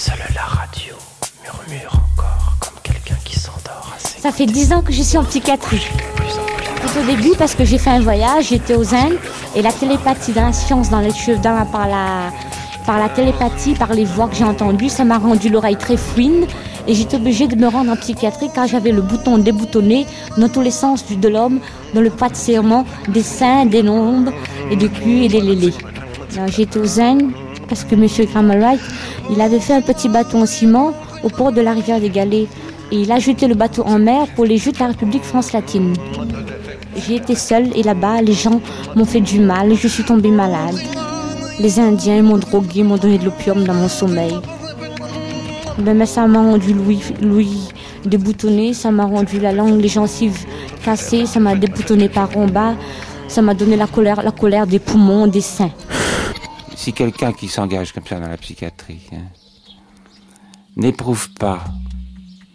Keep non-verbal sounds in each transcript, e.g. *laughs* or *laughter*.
Seule la radio murmure encore comme quelqu'un qui s'endort assez. Ça fait dix ans que je suis en psychiatrie. Tout au début parce que j'ai fait un voyage, j'étais aux Indes et la télépathie dans la science, dans les cheveux, dans la, par, la, par la télépathie, par les voix que j'ai entendues, ça m'a rendu l'oreille très fine et j'étais obligée de me rendre en psychiatrie car j'avais le bouton déboutonné dans tous les sens de l'homme, dans le pas de serment, des seins, des nombres et du cul et des lélés. J'étais aux Indes parce que M. Wright, il avait fait un petit bateau en ciment au port de la rivière des Galets et il a jeté le bateau en mer pour les jeux de la République France latine. J'ai été seule et là-bas, les gens m'ont fait du mal je suis tombée malade. Les Indiens m'ont drogué, m'ont donné de l'opium dans mon sommeil. Mais ça m'a rendu Louis, Louis déboutonné, ça m'a rendu la langue, les gencives cassées, ça m'a déboutonné par en bas, ça m'a donné la colère, la colère des poumons, des seins si quelqu'un qui s'engage comme ça dans la psychiatrie hein, n'éprouve pas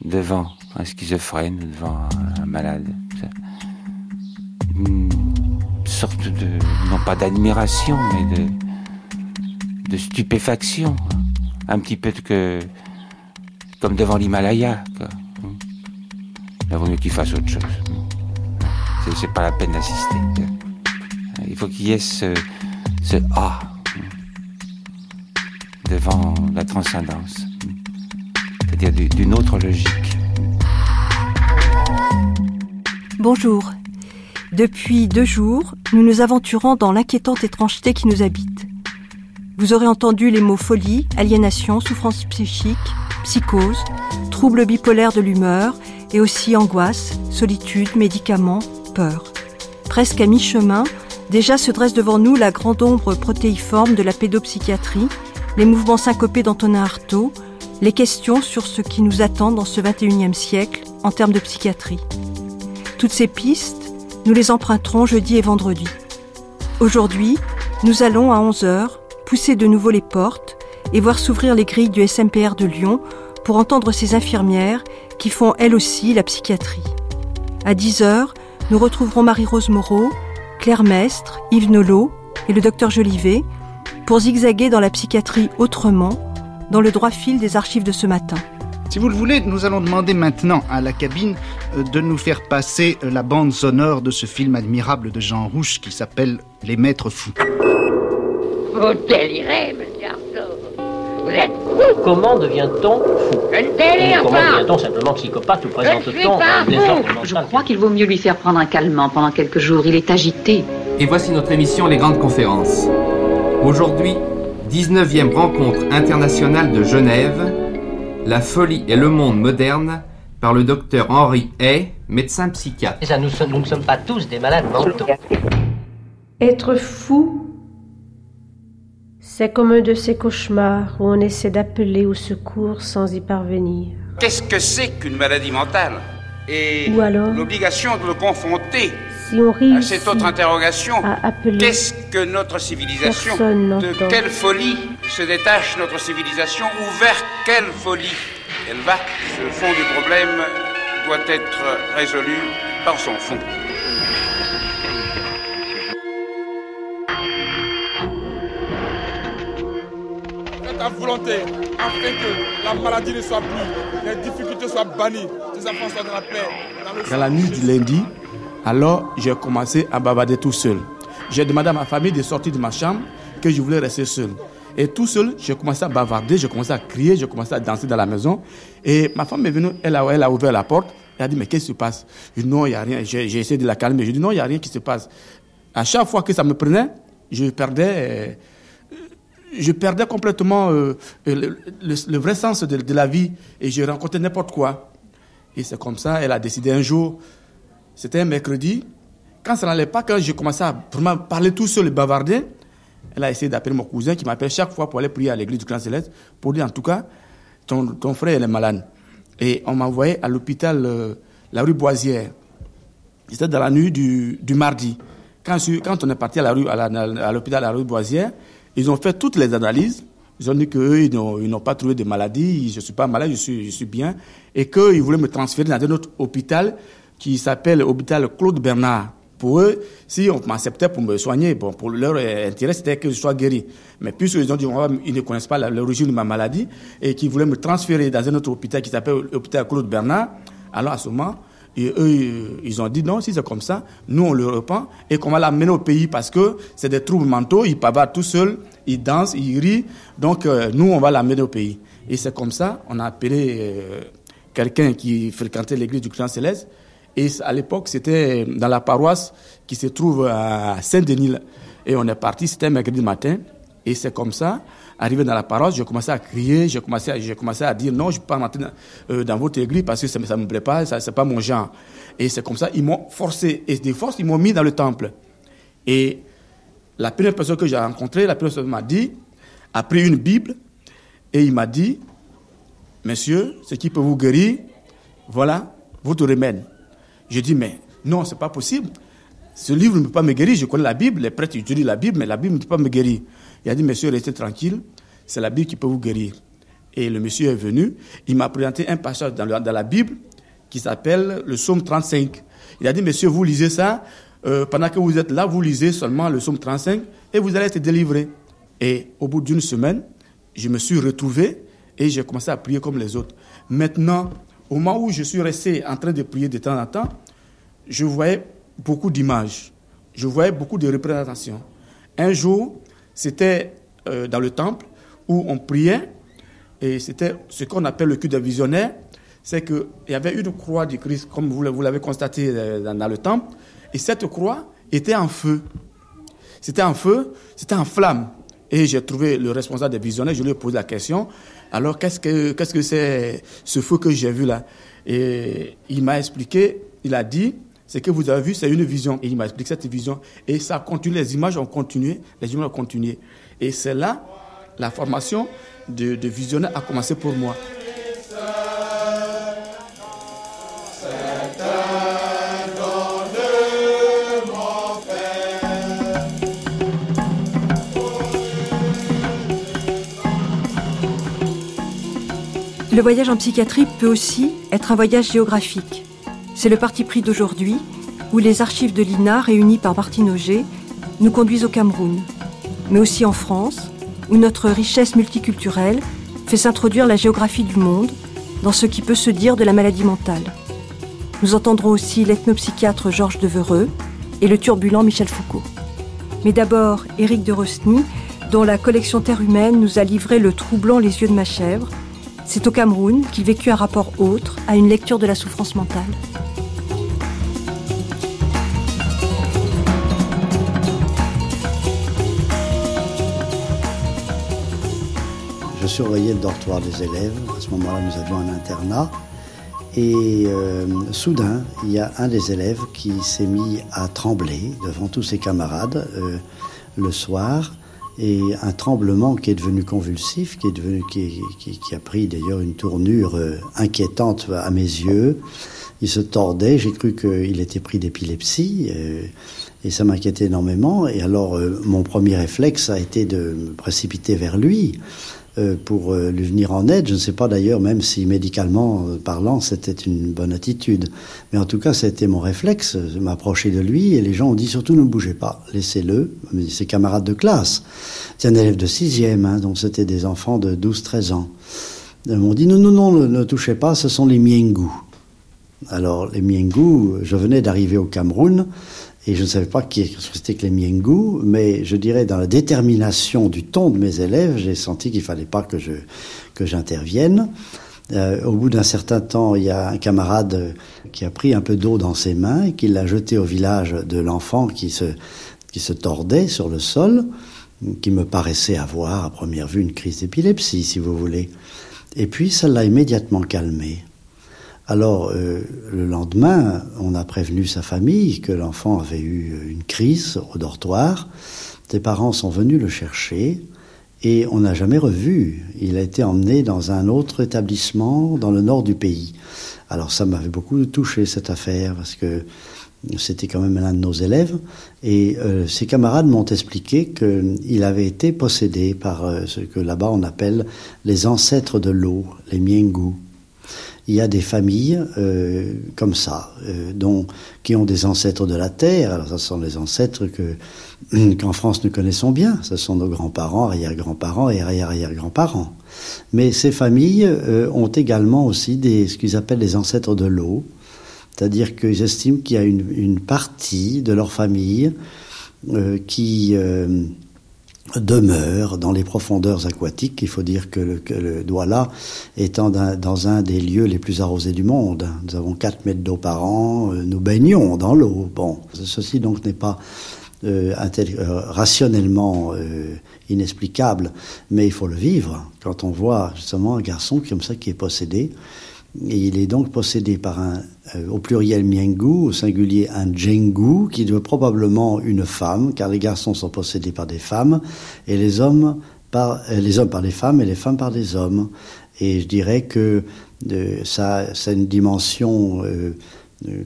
devant un schizophrène, devant un malade, une sorte de, non pas d'admiration, mais de, de stupéfaction, hein. un petit peu que, comme devant l'Himalaya. Il vaut mieux qu'il fasse autre chose. C'est pas la peine d'assister. Il faut qu'il y ait ce, ce ah devant la transcendance, c'est-à-dire d'une autre logique. Bonjour. Depuis deux jours, nous nous aventurons dans l'inquiétante étrangeté qui nous habite. Vous aurez entendu les mots folie, aliénation, souffrance psychique, psychose, troubles bipolaires de l'humeur et aussi angoisse, solitude, médicaments, peur. Presque à mi-chemin, déjà se dresse devant nous la grande ombre protéiforme de la pédopsychiatrie les mouvements syncopés d'Antonin Artaud, les questions sur ce qui nous attend dans ce 21e siècle en termes de psychiatrie. Toutes ces pistes, nous les emprunterons jeudi et vendredi. Aujourd'hui, nous allons à 11h pousser de nouveau les portes et voir s'ouvrir les grilles du SMPR de Lyon pour entendre ces infirmières qui font elles aussi la psychiatrie. À 10h, nous retrouverons Marie-Rose Moreau, Claire Mestre, Yves Nolot et le docteur Jolivet pour zigzaguer dans la psychiatrie autrement, dans le droit fil des archives de ce matin. Si vous le voulez, nous allons demander maintenant à la cabine euh, de nous faire passer euh, la bande sonore de ce film admirable de Jean Rouche qui s'appelle Les Maîtres Fous. Vous délirez, monsieur Arthur. Vous êtes fou. Comment devient-on fou Je ne délire Comment pas. devient-on simplement psychopathe ou présente-t-on un désordre Je crois qu'il vaut mieux lui faire prendre un calmant pendant quelques jours. Il est agité. Et voici notre émission Les Grandes Conférences. Aujourd'hui, 19e rencontre internationale de Genève, La folie et le monde moderne, par le docteur Henri Hay, médecin psychiatre. Et ça, nous, sommes- nous ne sommes pas tous des malades mentaux. Être fou, c'est comme un de ces cauchemars où on essaie d'appeler au secours sans y parvenir. Qu'est-ce que c'est qu'une maladie mentale? Et Ou alors l'obligation de le confronter Si on à réussit cette autre interrogation. à Qu'est-ce que notre civilisation De quelle folie se détache notre civilisation ou vers quelle folie elle va Le fond du problème doit être résolu par son fond. Ta volonté afin que la maladie ne soit plus, les difficultés soient bannies, tes enfants soient dans la paix. Dans, le Dans la nuit du lundi, alors j'ai commencé à bavarder tout seul. J'ai demandé à ma famille de sortir de ma chambre, que je voulais rester seul. Et tout seul, j'ai commencé à bavarder, j'ai commencé à crier, j'ai commencé à danser dans la maison. Et ma femme est venue, elle a, ouvert la porte, elle a dit, mais qu'est-ce qui se passe? Je dis, non, il n'y a rien. J'ai essayé de la calmer. Je dis, non, il n'y a rien qui se passe. À chaque fois que ça me prenait, je perdais, euh, je perdais complètement euh, le, le- le vrai sens de, de la vie et je rencontrais n'importe quoi. Et c'est comme ça, elle a décidé un jour, c'était un mercredi, quand ça n'allait pas, quand j'ai commencé à vraiment parler tout seul et bavarder, elle a essayé d'appeler mon cousin qui m'appelle chaque fois pour aller prier à l'église du Grand Céleste pour dire en tout cas, ton, ton frère il est malade. Et on m'a envoyé à l'hôpital, euh, la rue Boisière. C'était dans la nuit du, du mardi. Quand, je quand on est parti à rue, à la- l'hôpital la rue Boisière, ils ont fait toutes les analyses. Ils ont dit qu'eux, ils n'ont pas trouvé de maladie, je ne suis pas malade, je suis, je suis bien. Et qu'ils voulaient me transférer dans un autre hôpital qui s'appelle l'hôpital Claude Bernard pour eux, si on m'acceptait pour me soigner, bon, pour leur intérêt, c'était que je sois guéri. Mais puisqu'ils ont dit, ils ne connaissent pas l'origine de ma maladie et qu'ils voulaient me transférer dans un autre hôpital qui s'appelle l'hôpital Claude Bernard, alors à ce moment, eux, ils ont dit non, si c'est comme ça, nous on le reprend et qu'on va l'amener au pays parce que c'est des troubles mentaux, ils parlent tout seuls, ils dansent, ils rient, donc euh, nous on va l'amener au pays. Et c'est comme ça, on a appelé euh, quelqu'un qui fréquentait l'église du Christ Céleste et à l'époque c'était dans la paroisse qui se trouve à Saint-Denis et on est parti, c'était mercredi matin et c'est comme ça arrivé dans la paroisse, j'ai commencé à crier, j'ai commencé, à, à dire non, je ne peux pas rentrer dans, euh, dans, votre église parce que ça ne me plaît pas, ça, c'est pas mon genre. Et c'est comme ça, ils m'ont forcé, et des forces, ils m'ont mis dans le temple. Et la première personne que j'ai rencontrée, la première personne m'a dit, a pris une Bible, et il m'a dit, Monsieur, ce qui peut vous guérir, voilà votre remède. J'ai dit, mais non, c'est pas possible. Ce livre ne peut pas me guérir. Je connais la Bible, les prêtres utilisent la Bible, mais la Bible ne peut pas me guérir. Il a dit, monsieur, restez tranquille, c'est la Bible qui peut vous guérir. Et le monsieur est venu, il m'a présenté un passage dans, la Bible qui s'appelle le psaume 35. Il a dit, monsieur, vous lisez ça, euh, pendant que vous êtes là, vous lisez seulement le psaume 35 et vous allez être délivré. Et au bout d'une semaine, je me suis retrouvé et j'ai commencé à prier comme les autres. Maintenant, au moment où je suis resté en train de prier de temps en temps, je voyais beaucoup d'images, je voyais beaucoup de représentations. Un jour, c'était euh, dans le temple où on priait, et c'était ce qu'on appelle le culte des visionnaires, c'est qu'il y avait une croix du Christ, comme vous l'avez constaté euh, dans, le temple, et cette croix était en feu. C'était en feu, c'était en flamme. Et j'ai trouvé le responsable des visionnaires, je lui ai posé la question, alors qu'est-ce que qu'est-ce que c'est ce feu que j'ai vu là? Et il m'a expliqué, il a dit, ce que vous avez vu, c'est une vision. Et il m'a expliqué cette vision. Et ça a continué, les images ont continué, les images ont continué. Et c'est là, la formation de, de visionnaire a commencé pour moi. Le voyage en psychiatrie peut aussi être un voyage géographique. C'est le parti pris d'aujourd'hui, où les archives de l'INA, réunies par Martine Auger, nous conduisent au Cameroun, mais aussi en France, où notre richesse multiculturelle fait s'introduire la géographie du monde dans ce qui peut se dire de la maladie mentale. Nous entendrons aussi l'ethnopsychiatre Georges Devereux et le turbulent Michel Foucault. Mais d'abord, Éric de Rosny, dont la collection Terre humaine nous a livré le troublant Les yeux de ma chèvre. C'est au Cameroun qu'il vécut un rapport autre à une lecture de la souffrance mentale. Je surveillais le dortoir des élèves. À ce moment-là, nous avions un internat. Et euh, soudain, il y a un des élèves qui s'est mis à trembler devant tous ses camarades euh, le soir. Et un tremblement qui est devenu convulsif, qui, est devenu, qui, qui, a pris d'ailleurs une tournure euh, inquiétante à mes yeux. Il se tordait, j'ai cru qu'il était pris d'épilepsie. et ça m'inquiétait énormément. Et alors, mon premier réflexe a été de me précipiter vers lui. Euh, pour euh, lui venir en aide. Je ne sais pas d'ailleurs même si médicalement euh, parlant c'était une bonne attitude. Mais en tout cas c'était mon réflexe, m'approcher de lui et les gens ont dit surtout ne bougez pas, laissez-le. Ses camarades de classe, c'est un élève de sixième, hein, donc c'était des enfants de 12-13 ans. Ils m'ont dit non, non, non, ne, ne, touchez pas, ce sont les Miengu. Alors les Miengu, je venais d'arriver au Cameroun et je ne savais pas qui c'était que les Miengu, mais je dirais dans la détermination du ton de mes élèves, j'ai senti qu'il fallait pas que je que j'intervienne. Euh, au bout d'un certain temps, il y a un camarade qui a pris un peu d'eau dans ses mains et qui l'a jeté au village de l'enfant qui se qui se tordait sur le sol, qui me paraissait avoir à première vue une crise d'épilepsie, si vous voulez. Et puis ça l'a immédiatement calmé. Alors, euh, le lendemain, on a prévenu sa famille que l'enfant avait eu une crise au dortoir. Ses parents sont venus le chercher et on n'a jamais revu. Il a été emmené dans un autre établissement dans le nord du pays. Alors ça m'avait beaucoup touché cette affaire parce que c'était quand même l'un de nos élèves et euh, ses camarades m'ont expliqué qu'il avait été possédé par euh, ce que là-bas on appelle les ancêtres de l'eau, les miengu. Il y a des familles euh, comme ça, euh, dont, qui ont des ancêtres de la terre. Alors, ce sont les ancêtres que *clears throat* qu'en France nous connaissons bien. Ce sont nos grands-parents, arrière-grands-parents et arrière-arrière-grands-parents. Mais ces familles euh, ont également aussi des, ce qu'ils appellent les ancêtres de l'eau. C'est-à-dire qu'ils estiment qu'il y a une, partie de leur famille qui demeure dans les profondeurs aquatiques. Il faut dire que le, que le Douala étant dans, un des lieux les plus arrosés du monde. Nous avons 4 mètres d'eau par an, nous baignons dans l'eau. Bon, ceci donc n'est pas euh, rationnellement euh, inexplicable, mais il faut le vivre. Quand on voit justement un garçon comme ça qui est possédé, il est donc possédé par un, euh, au pluriel miengu, au singulier un djengu, qui doit probablement une femme, car les garçons sont possédés par des femmes, et les hommes par, les hommes par les femmes, et les femmes par des hommes. Et je dirais que ça, ça a une dimension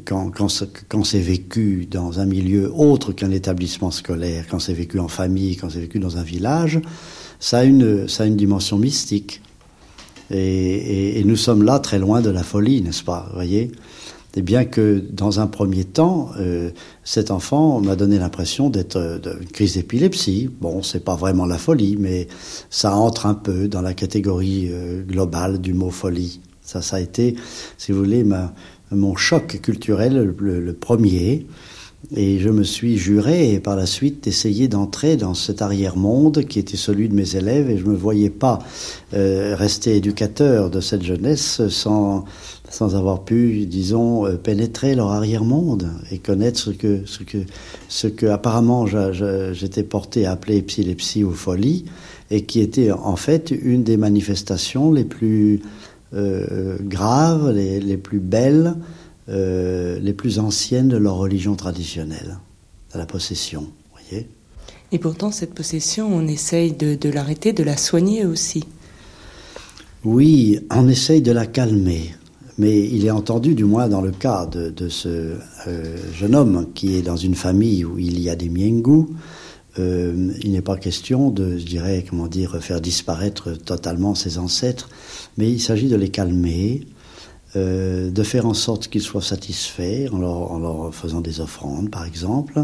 quand, quand, quand c'est vécu dans un milieu autre qu'un établissement scolaire, quand c'est vécu en famille, quand c'est vécu dans un village, ça a une, ça a une dimension mystique. Et, nous sommes là très loin de la folie, n'est-ce pas voyez? Et bien que dans un premier temps, euh, cet enfant m'a donné l'impression d'être euh, d'une crise d'épilepsie. Bon, c'est pas vraiment la folie, mais ça entre un peu dans la catégorie euh, globale du mot folie. Ça, ça a été, si vous voulez, mon choc culturel, le, premier. Et je me suis juré, et par la suite, d'essayer d'entrer dans cet arrière-monde qui était celui de mes élèves, et je ne me voyais pas euh, rester éducateur de cette jeunesse sans, sans avoir pu, disons, euh, pénétrer leur arrière-monde et connaître ce que, ce que, ce que apparemment j'étais porté à appeler épilepsie ou folie, et qui était en fait une des manifestations les plus euh, graves, les, plus belles, euh, les plus anciennes de leur religion traditionnelle, de la possession. Voyez Et pourtant, cette possession, on essaye de, de l'arrêter, de la soigner aussi. Oui, on essaye de la calmer. Mais il est entendu, du moins dans le cas de, de ce euh, jeune homme qui est dans une famille où il y a des miengus, euh, il n'est pas question de, je dirais, comment dire, faire disparaître totalement ses ancêtres, mais il s'agit de les calmer, euh, de faire en sorte qu'ils soient satisfaits en leur, faisant des offrandes, par exemple,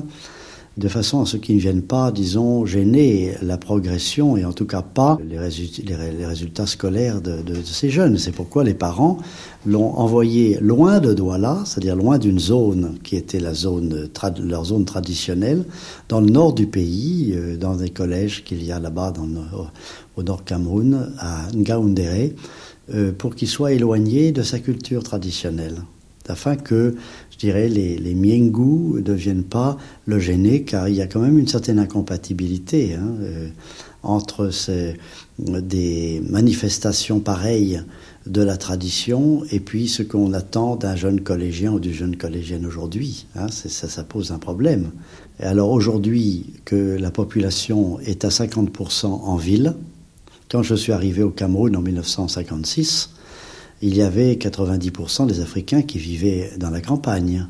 de façon à ce qu'ils ne viennent pas, disons, gêner la progression et en tout cas pas les, résultats, les résultats scolaires de, ces jeunes. C'est pourquoi les parents l'ont envoyé loin de Douala, c'est-à-dire loin d'une zone qui était la zone, leur zone traditionnelle, dans le nord du pays, euh, dans des collèges qu'il y a là-bas au, au nord Cameroun, à Ngaoundéré, pour qu'il soit éloigné de sa culture traditionnelle afin que, je dirais, les, les miengus ne deviennent pas le gêner, car il y a quand même une certaine incompatibilité hein, euh, entre des manifestations pareilles de la tradition et puis ce qu'on attend d'un jeune collégien ou d'une jeune collégienne aujourd'hui. Hein, ça, pose un problème. Alors aujourd'hui que la population est à 50% en ville, quand je suis arrivé au Cameroun en 1956, il y avait 90% des Africains qui vivaient dans la campagne.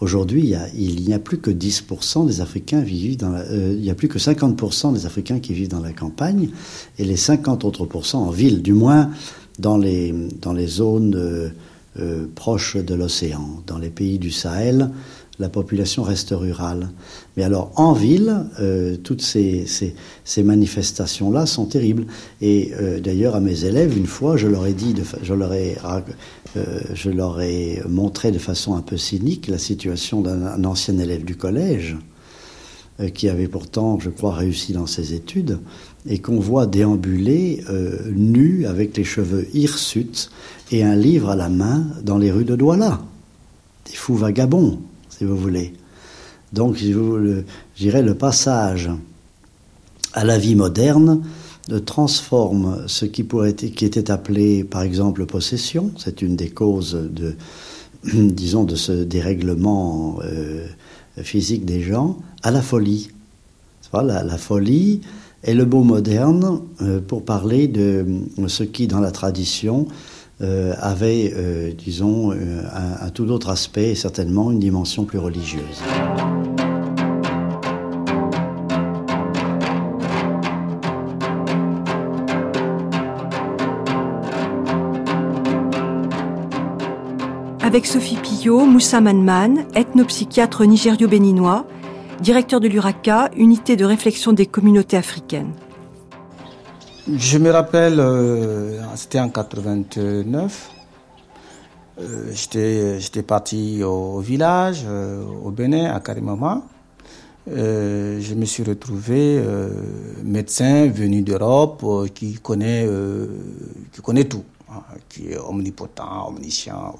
Aujourd'hui, il n'y a, plus que 10% des Africains vivent dans euh, il a plus que 50% des Africains qui vivent dans la campagne et les 50 autres en ville, du moins dans les, dans les zones euh, euh, proches de l'océan. Dans les pays du Sahel, la population reste rurale. Mais alors en ville, euh, toutes ces, manifestations-là sont terribles. Et euh, d'ailleurs à mes élèves, une fois, je leur ai dit, je, leur ai, euh, je leur ai montré de façon un peu cynique la situation d'un ancien élève du collège qui avait pourtant, je crois, réussi dans ses études, et qu'on voit déambuler nu avec les cheveux hirsutes et un livre à la main dans les rues de Douala. Des fous vagabonds si vous voulez. Donc, je dirais, le passage à la vie moderne transforme ce qui, pourrait qui était appelé, par exemple, possession. C'est une des causes de, *clears throat* disons, de ce dérèglement euh, physique des gens, à la folie. La, la folie est le mot moderne euh, pour parler de ce qui, dans la tradition, euh, avait, euh, disons, euh, un, tout autre aspect et certainement une dimension plus religieuse. avec Sophie Pillot, Moussa Manman, ethnopsychiatre nigério-béninois, directeur de l'URACA, unité de réflexion des communautés africaines. Je me rappelle, euh, c'était en 89. Euh, j'étais parti au village, euh, au Bénin, à Karimama. je me suis retrouvé médecin venu d'Europe qui connaît qui connaît tout, hein, qui est omnipotent, omniscient.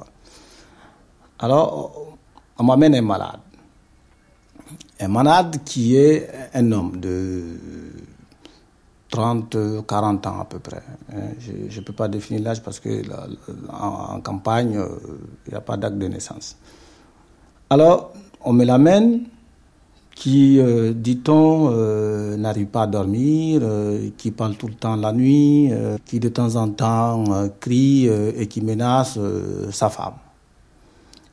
Alors, on m'amène un malade. Un malade qui est un homme de 30, 40 ans à peu près. Je ne peux pas définir l'âge parce que en, campagne, euh, il n'y a pas d'acte de naissance. Alors, on me l'amène, qui, euh, dit-on, euh, n'arrive pas à dormir, qui parle tout le temps la nuit, qui de temps en temps crie et qui menace sa femme.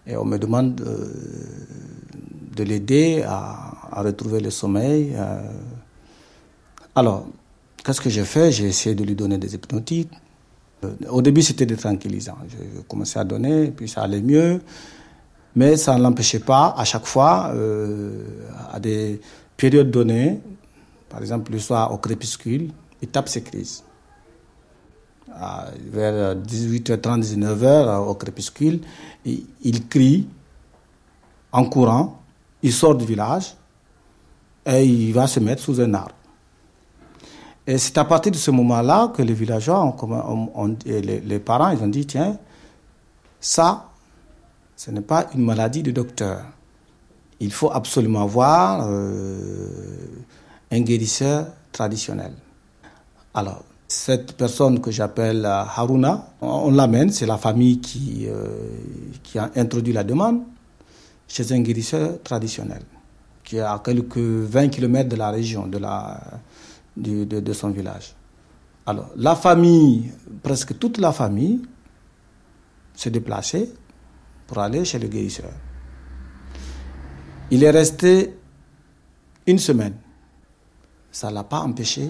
Et on me demande de l'aider à, à, retrouver le sommeil. Alors, Qu'est-ce que j'ai fait J'ai essayé de lui donner des hypnotiques. Euh, au début, c'était des tranquillisants. J'ai commencé à donner, puis ça allait mieux. Mais ça ne l'empêchait pas, à chaque fois, euh, à des périodes données, par exemple le soir au crépuscule, il tape ses crises. vers 18h30, 19h au crépuscule, il crie en courant, il sort du village et il va se mettre sous un arbre. Et c'est à partir de ce moment-là que les villageois, ont, les, parents, ils ont dit, tiens, ça, ce n'est pas une maladie de docteur. Il faut absolument avoir euh, un guérisseur traditionnel. Alors, cette personne que j'appelle euh, Haruna, on, l'amène, c'est la famille qui, euh, qui a introduit la demande chez un guérisseur traditionnel, qui est à quelques 20 km de la région, de la, de, son village. Alors, la famille, presque toute la famille, s'est déplacée pour aller chez le guérisseur. Il est resté une semaine. Ça ne l'a pas empêché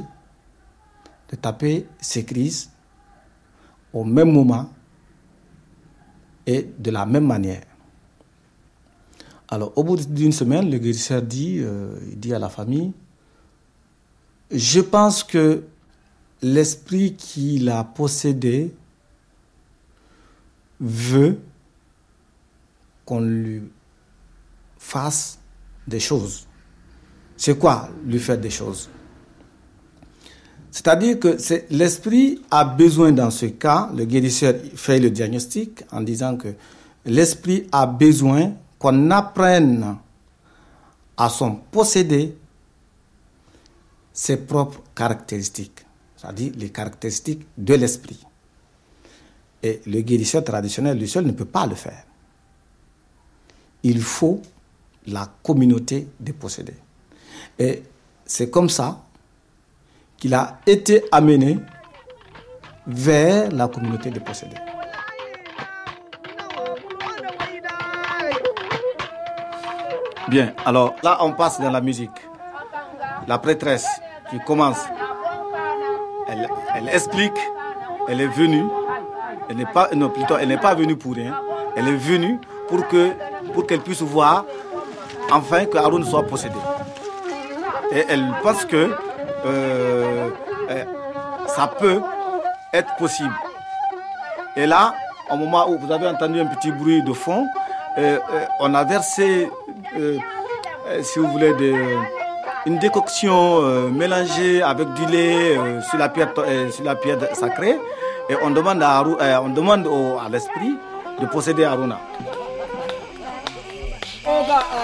de taper ses crises au même moment et de la même manière. Alors, au bout d'une semaine, le guérisseur dit, euh, à la famille, je pense que l'esprit qui l'a possédé veut qu'on lui fasse des choses. C'est quoi lui faire des choses? C'est-à-dire que l'esprit a besoin dans ce cas, le guérisseur fait le diagnostic en disant que l'esprit a besoin qu'on apprenne à son posséder ses propres caractéristiques, c'est-à-dire les caractéristiques de l'esprit. Et le guérisseur traditionnel, lui seul, ne peut pas le faire. Il faut la communauté des possédés. Et c'est comme ça qu'il a été amené vers la communauté des possédés. Bien, alors là on passe dans la musique. La prêtresse qui commence. Elle, explique, elle est venue, elle n'est pas, non, elle n'est pas venue pour rien. Elle est venue pour que, pour qu'elle puisse voir, enfin, que Aaron soit possédé. Et elle pense que euh, euh, ça peut être possible. Et là, au moment où vous avez entendu un petit bruit de fond, euh, on a versé, si vous voulez, des une décoction euh, mélangée avec du lait euh, sur, la pierre, euh, sur la pierre sacrée. Et on demande à, on demande à l'esprit de posséder Aruna.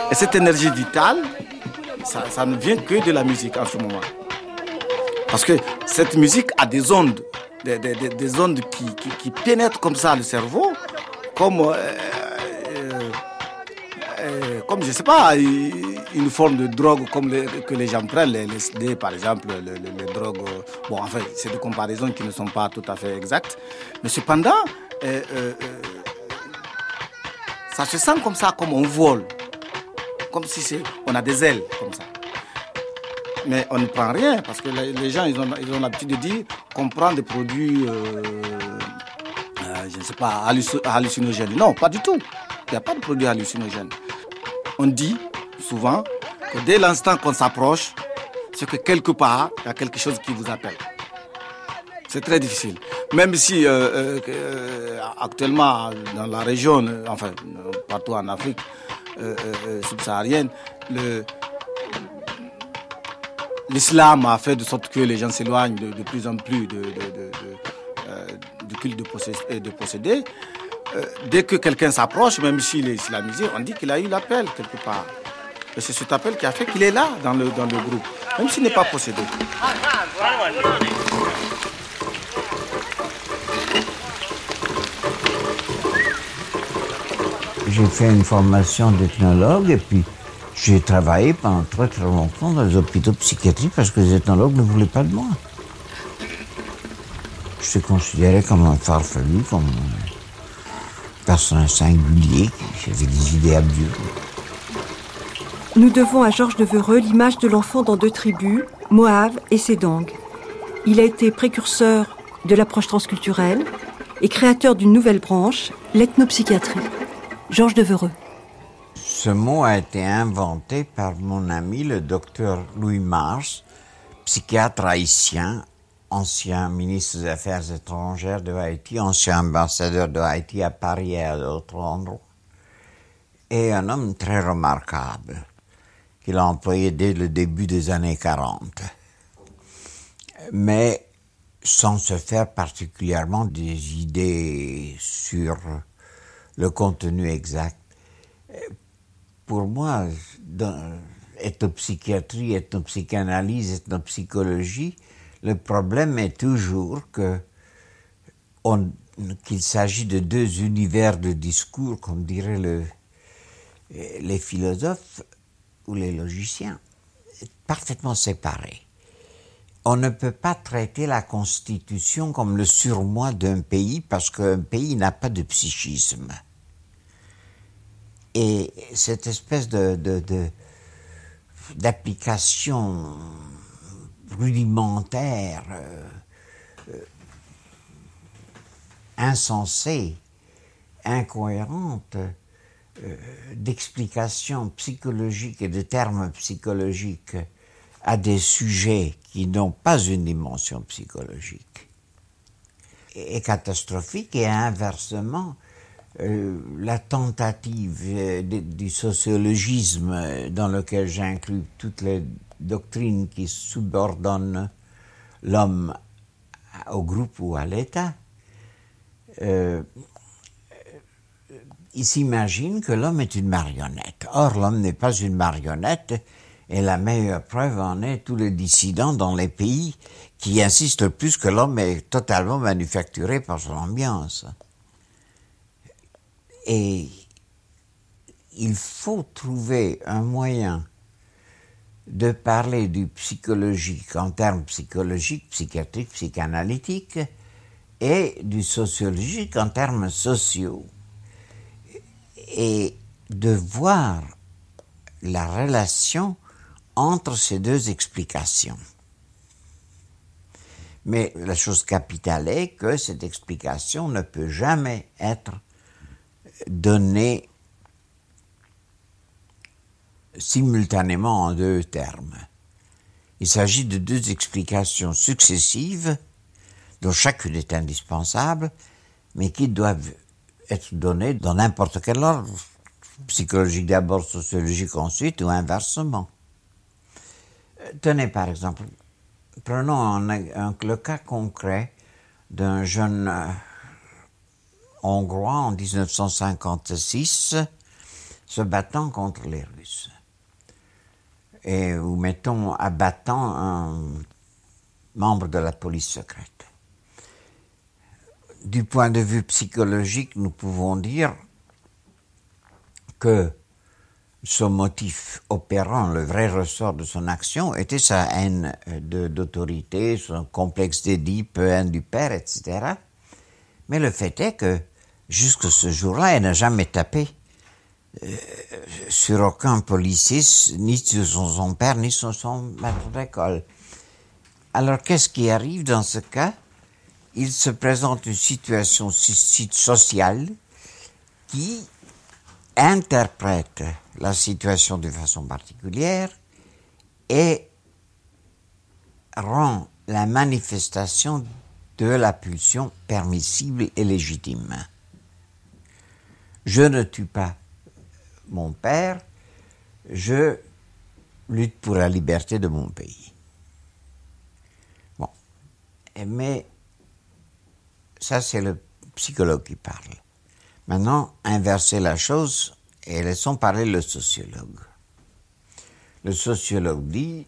Et cette énergie vitale, ça, ne vient que de la musique en ce moment. Parce que cette musique a des ondes, des, des, des ondes qui, qui, pénètrent comme ça le cerveau, comme comme je sais pas, une forme de drogue comme que les gens prennent, les par exemple, les, drogues. Euh, bon, enfin, c'est des comparaisons qui ne sont pas tout à fait exactes. Mais cependant, euh, ça se sent comme ça, comme on vole. Comme si c'est, on a des ailes, comme ça. Mais on ne prend rien, parce que les gens, ils ont, ils ont l'habitude de dire qu'on prend des produits, je ne sais pas, hallucinogène. Non, pas du tout. Il n'y a pas de produit hallucinogène. On dit souvent que dès l'instant qu'on s'approche, c'est que quelque part, il y a quelque chose qui vous appelle. C'est très difficile. Même si euh, euh, actuellement dans la région, enfin partout en Afrique subsaharienne, l'islam a fait de sorte que les gens s'éloignent de, plus en plus de, du culte de, de posséder. dès que quelqu'un s'approche, même s'il est islamisé, on dit qu'il a eu l'appel quelque part. C'est cet appel qui a fait qu'il est là dans le, dans le groupe, même s'il n'est pas possédé. J'ai fait une formation d'ethnologue et puis j'ai travaillé pendant très très longtemps dans les hôpitaux psychiatriques parce que les ethnologues ne voulaient pas de moi. Je suis considéré comme un farfelu, comme un personnage singulier qui avait des idées absurdes. Nous devons à Georges de Vereux l'image de l'enfant dans deux tribus, Moab et Sédang. Il a été précurseur de l'approche transculturelle et créateur d'une nouvelle branche, l'ethnopsychiatrie. Georges de Vereux. Ce mot a été inventé par mon ami le docteur Louis Mars, psychiatre haïtien, ancien ministre des Affaires étrangères de Haïti, ancien ambassadeur de Haïti à Paris et à d'autres endroits, et un homme très remarquable qu'il a employé dès le début des années 40. Mais sans se faire particulièrement des idées sur le contenu exact. Pour moi, dans ethnopsychiatrie, ethnopsychanalyse, ethnopsychologie, le problème est toujours que qu'il s'agit de deux univers de discours, comme diraient le, les philosophes, ou les logiciens, parfaitement séparés. On ne peut pas traiter la Constitution comme le surmoi d'un pays parce qu'un pays n'a pas de psychisme. Et cette espèce d'application rudimentaire, euh, euh, insensée, incohérente, d'explications psychologiques et de termes psychologiques à des sujets qui n'ont pas une dimension psychologique est catastrophique et inversement euh, la tentative euh, du sociologisme dans lequel j'inclus toutes les doctrines qui subordonnent l'homme au groupe ou à l'État il s'imagine que l'homme est une marionnette. Or, l'homme n'est pas une marionnette, et la meilleure preuve en est tous les dissidents dans les pays qui insistent plus que l'homme est totalement manufacturé par son ambiance. Et il faut trouver un moyen de parler du psychologique en termes psychologiques, psychiatriques, psychanalytiques, et du sociologique en termes sociaux et de voir la relation entre ces deux explications. Mais la chose capitale est que cette explication ne peut jamais être donnée simultanément en deux termes. Il s'agit de deux explications successives, dont chacune est indispensable, mais qui doivent être donné dans n'importe quel ordre, psychologique d'abord, sociologique ensuite, ou inversement. Euh, tenez par exemple, prenons le cas concret d'un jeune euh, Hongrois en 1956 se battant contre les Russes. Et ou mettons abattant un membre de la police secrète du point de vue psychologique, nous pouvons dire que son motif opérant, le vrai ressort de son action, était sa haine d'autorité, son complexe d'Édipe, haine du père, etc. Mais le fait est que, jusque ce jour-là, elle n'a jamais tapé euh, sur aucun policier, ni sur son père, ni sur son maître d'école. Alors, qu'est-ce qui arrive dans ce cas? Il se présente une situation so- sociale qui interprète la situation de façon particulière et rend la manifestation de la pulsion permissible et légitime. Je ne tue pas mon père, je lutte pour la liberté de mon pays. Bon, mais ça c'est le psychologue qui parle. Maintenant, inverser la chose et laissons parler le sociologue. Le sociologue dit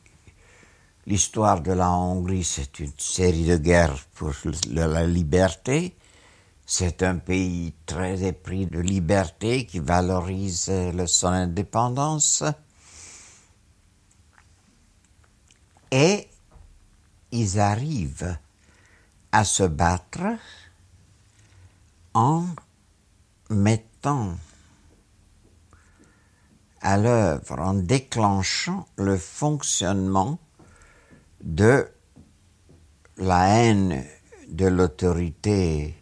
l'histoire de la Hongrie, c'est une série de guerres pour la liberté. C'est un pays très épris de liberté qui valorise son indépendance. Et ils arrivent à se battre en mettant à l'œuvre, en déclenchant le fonctionnement de la haine de l'autorité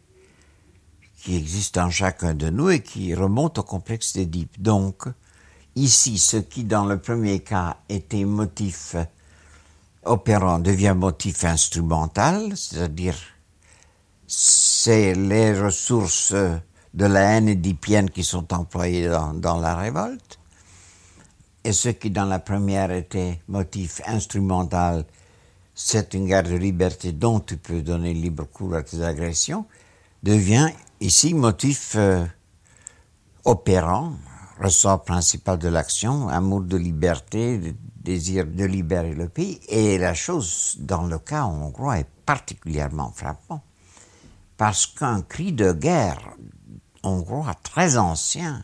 qui existe en chacun de nous et qui remonte au complexe d'Édipe. Donc, ici, ce qui dans le premier cas était motif opérant devient motif instrumental, c'est-à-dire c'est les ressources de la haine édipienne qui sont employées dans, la révolte. Et ce qui dans la première était motif instrumental, c'est une guerre de liberté dont tu peux donner libre cours à tes agressions, devient ici motif euh, opérant, ressort principal de l'action, amour de liberté, désir de libérer le pays. Et la chose, dans le cas hongrois, est particulièrement frappante. Parce qu'un cri de guerre hongrois très ancien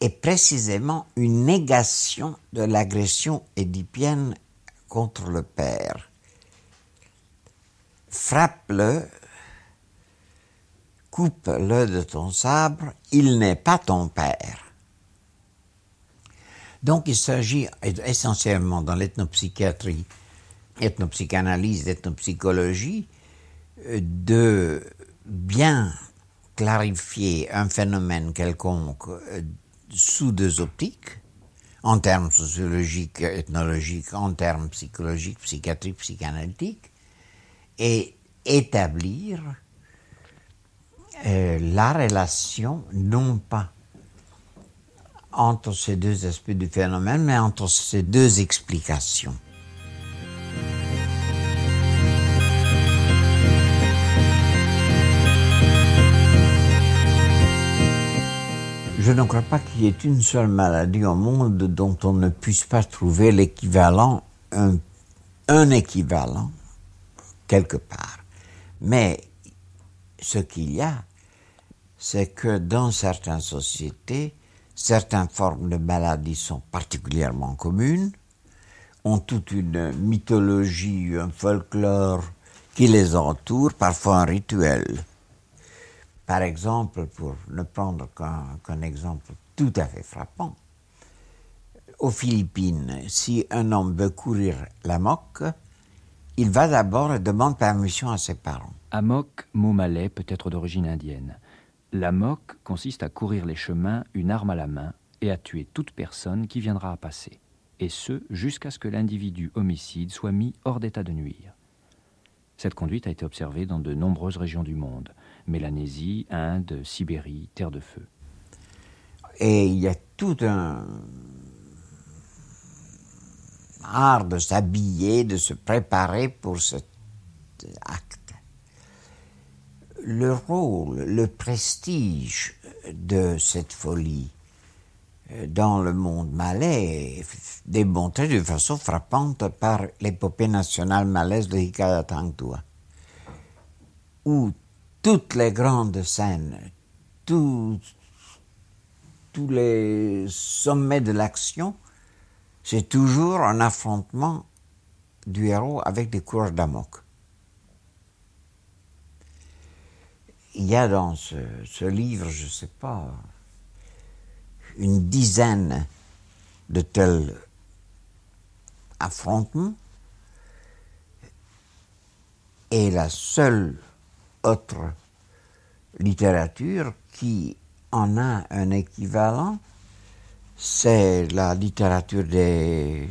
est précisément une négation de l'agression édipienne contre le père. Frappe-le, coupe-le de ton sabre, il n'est pas ton père. Donc il s'agit essentiellement dans l'ethnopsychiatrie, ethnopsychanalyse, ethnopsychologie, euh, de bien clarifier un phénomène quelconque euh, sous deux optiques, en termes sociologiques, ethnologiques, en termes psychologiques, psychiatriques, psychanalytiques, et établir euh, la relation, non pas entre ces deux aspects du phénomène, mais entre ces deux explications. Je ne crois pas qu'il y ait une seule maladie au monde dont on ne puisse pas trouver l'équivalent, un, équivalent, quelque part. Mais ce qu'il y a, c'est que dans certaines sociétés, certaines formes de maladies sont particulièrement communes, ont toute une mythologie, un folklore qui les entoure, parfois un rituel. Par exemple, pour ne prendre qu'un exemple tout à fait frappant, aux Philippines, si un homme veut courir la moque, il va d'abord et demande permission à ses parents. Amok, mot malais, peut être d'origine indienne. La moque consiste à courir les chemins, une arme à la main, et à tuer toute personne qui viendra à passer, et ce jusqu'à ce que l'individu homicide soit mis hors d'état de nuire. Cette conduite a été observée dans de nombreuses régions du monde Mélanésie, Inde, Sibérie, Terre de Feu. Et il y a tout un art de s'habiller, de se préparer pour cet acte. Le rôle, le prestige de cette folie euh, dans le monde malais est démontré de façon frappante par l'épopée nationale malaise de Hikaya Tangtua, toutes les grandes scènes, tous les sommets de l'action, c'est toujours un affrontement du héros avec des coureurs d'amok. Il y a dans ce, ce livre, je ne sais pas, une dizaine de tels affrontements est la seule autre littérature qui en a un équivalent, c'est la littérature des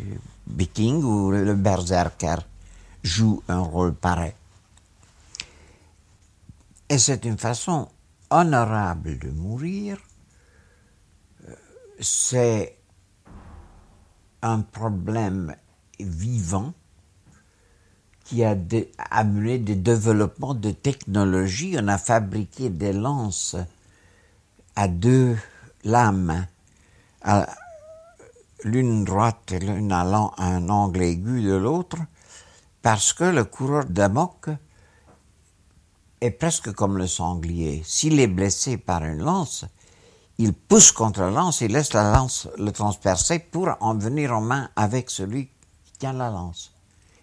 Vikings où le berserker joue un rôle pareil. Et c'est une façon honorable de mourir. C'est un problème vivant qui a amené des développements de technologie. On a fabriqué des lances à deux lames, l'une droite et l'une allant à un angle aigu de l'autre, parce que le coureur d'amok est presque comme le sanglier. S'il est blessé par une lance, il pousse contre la lance et laisse la lance le transpercer pour en venir en main avec celui qui tient la lance.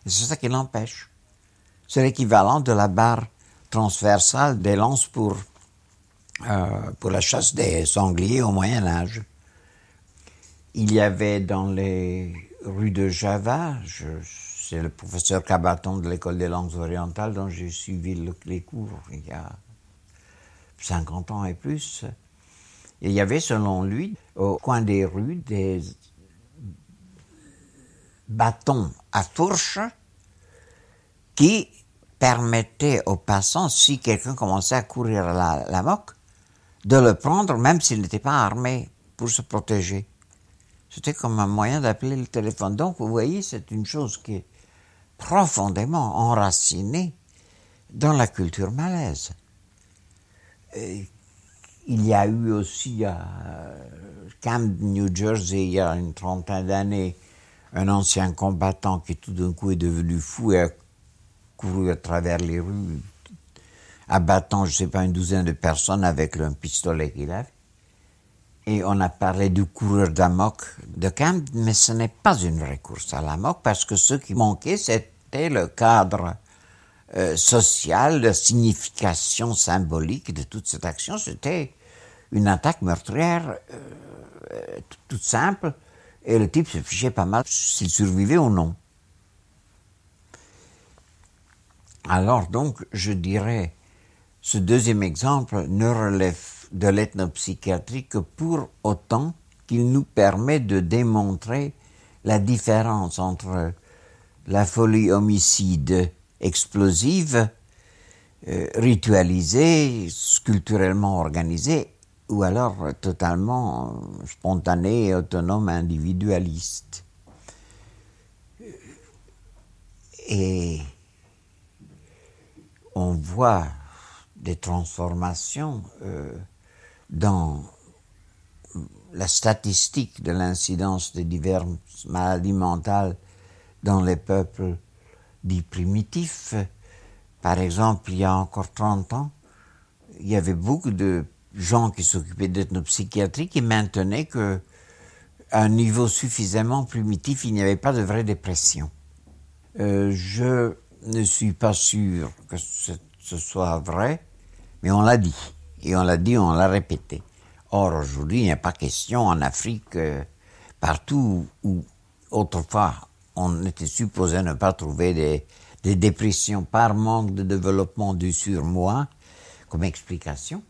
Et c'est ça qui l'empêche. C'est l'équivalent de la barre transversale des lances pour, euh, pour la chasse des sangliers au Moyen Âge. Il y avait dans les rues de Java, c'est le professeur Cabaton de l'école des langues orientales dont j'ai suivi les cours il y a 50 ans et plus. il y avait, selon lui, au coin des rues, des bâtons à fourche qui permettaient aux passants, si quelqu'un commençait à courir la, la moque, de le prendre même s'il n'était pas armé pour se protéger. C'était comme un moyen d'appeler le téléphone. Donc, vous voyez, c'est une chose qui est profondément enracinée dans la culture malaise. il y a eu aussi à Camden, New Jersey, il y a une trentaine d'années, un ancien combattant qui tout d'un coup est devenu fou et a couru à travers les rues, abattant, je ne sais pas, une douzaine de personnes avec un pistolet qu'il avait. Et on a parlé du coureur d'amok de Camden, mais ce n'est pas une vraie course à l'amok parce que ce qui manquait, c'était le cadre euh, social, la signification symbolique de toute cette action. C'était une attaque meurtrière euh, toute simple et le type se fichait pas mal s'il survivait ou non. Alors donc, je dirais, ce deuxième exemple ne relève de l'ethnopsychiatrie que pour autant qu'il nous permet de démontrer la différence entre la folie homicide explosive, euh, ritualisée, culturellement organisée, ou alors totalement spontanée, autonome, individualiste. Et on voit des transformations euh, dans la statistique de l'incidence de diverses maladies mentales dans les peuples dits primitifs. Par exemple, il y a encore 30 ans, il y avait beaucoup de gens qui s'occupaient d'ethnopsychiatrie qui maintenaient que à un niveau suffisamment primitif, il n'y avait pas de vraie dépression. Euh, je ne suis pas sûr que ce, soit vrai, mais on l'a dit. Et on l'a dit, on l'a répété. Or, aujourd'hui, il n'y a pas question en Afrique, euh, partout où autrefois on était supposé ne pas trouver des dépressions par manque de développement du surmoi comme explication,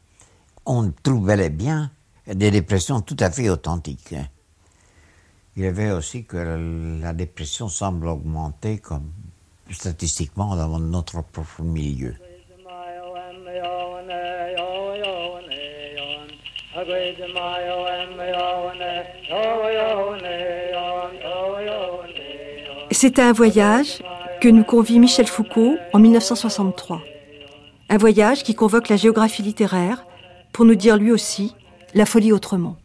on trouve bel et bien des dépressions tout à fait authentiques. Il y avait aussi que la dépression semble augmenter comme statistiquement dans notre propre milieu. C'est un voyage que nous convie Michel Foucault en 1963. Un voyage qui convoque la géographie littéraire pour nous dire lui aussi la folie autrement.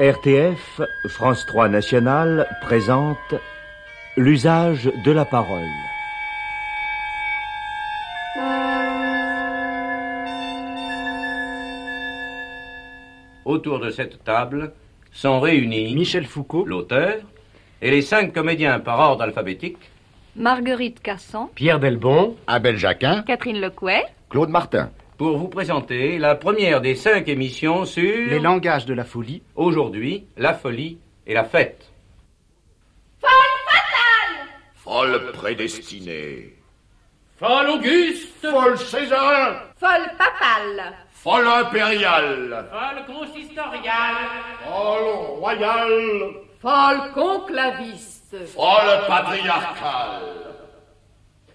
RTF, France 3 National présente l'usage de la parole. Autour de cette table sont réunis Michel Foucault, l'auteur, et les cinq comédiens par ordre alphabétique Marguerite Cassan, Pierre Delbon, Abel Jacquin, Catherine Lecouet, Claude Martin. Pour vous présenter la première des cinq émissions sur... Les langages de la folie. Aujourd'hui, la folie et la fête. Folle prédestinée. Folle Auguste, Folle Césarin. Folle papale, Folle impériale. Folle consistoriale, Folle royale. folle conclaviste, Folle patriarcale.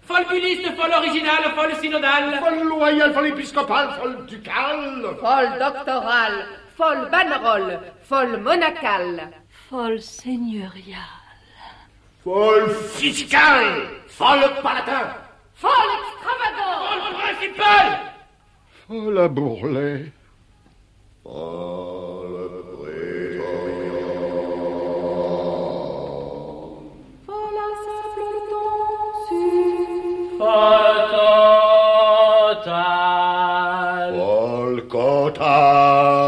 folle budiste, folle originale, folle synodale, Folle loyale, folle épiscopale, folle ducale. folle doctorale, folle bannerolle, folle monacale, folle seigneuriale, Folle fiscale. Folle palatin. Folle extravagante, folle principale, Folle à bourrelet. Folle folle à simpleton, folle totale, Folle cotale.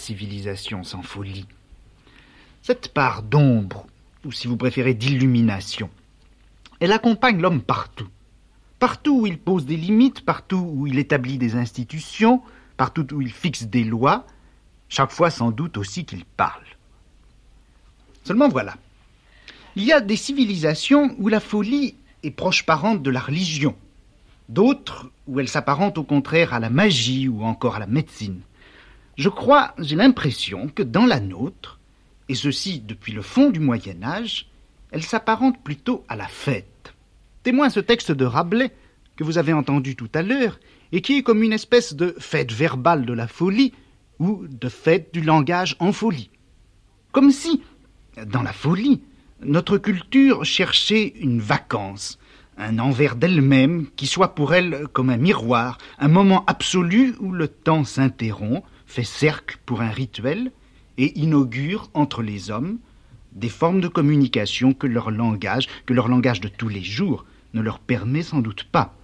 Civilisation sans folie. Cette part d'ombre, ou si vous préférez d'illumination, elle accompagne l'homme partout. Partout où il pose des limites, partout où il établit des institutions, partout où il fixe des lois, chaque fois sans doute aussi qu'il parle. Seulement voilà. Il y a des civilisations où la folie est proche parente de la religion, d'autres où elle s'apparente au contraire à la magie ou encore à la médecine. Je crois, j'ai l'impression que dans la nôtre, et ceci depuis le fond du Moyen Âge, elle s'apparente plutôt à la fête. Témoin ce texte de Rabelais que vous avez entendu tout à l'heure, et qui est comme une espèce de fête verbale de la folie, ou de fête du langage en folie. Comme si, dans la folie, notre culture cherchait une vacance, un envers d'elle-même qui soit pour elle comme un miroir, un moment absolu où le temps s'interrompt, fait cercle pour un rituel et inaugure entre les hommes des formes de communication que leur langage, que leur langage de tous les jours, ne leur permet sans doute pas.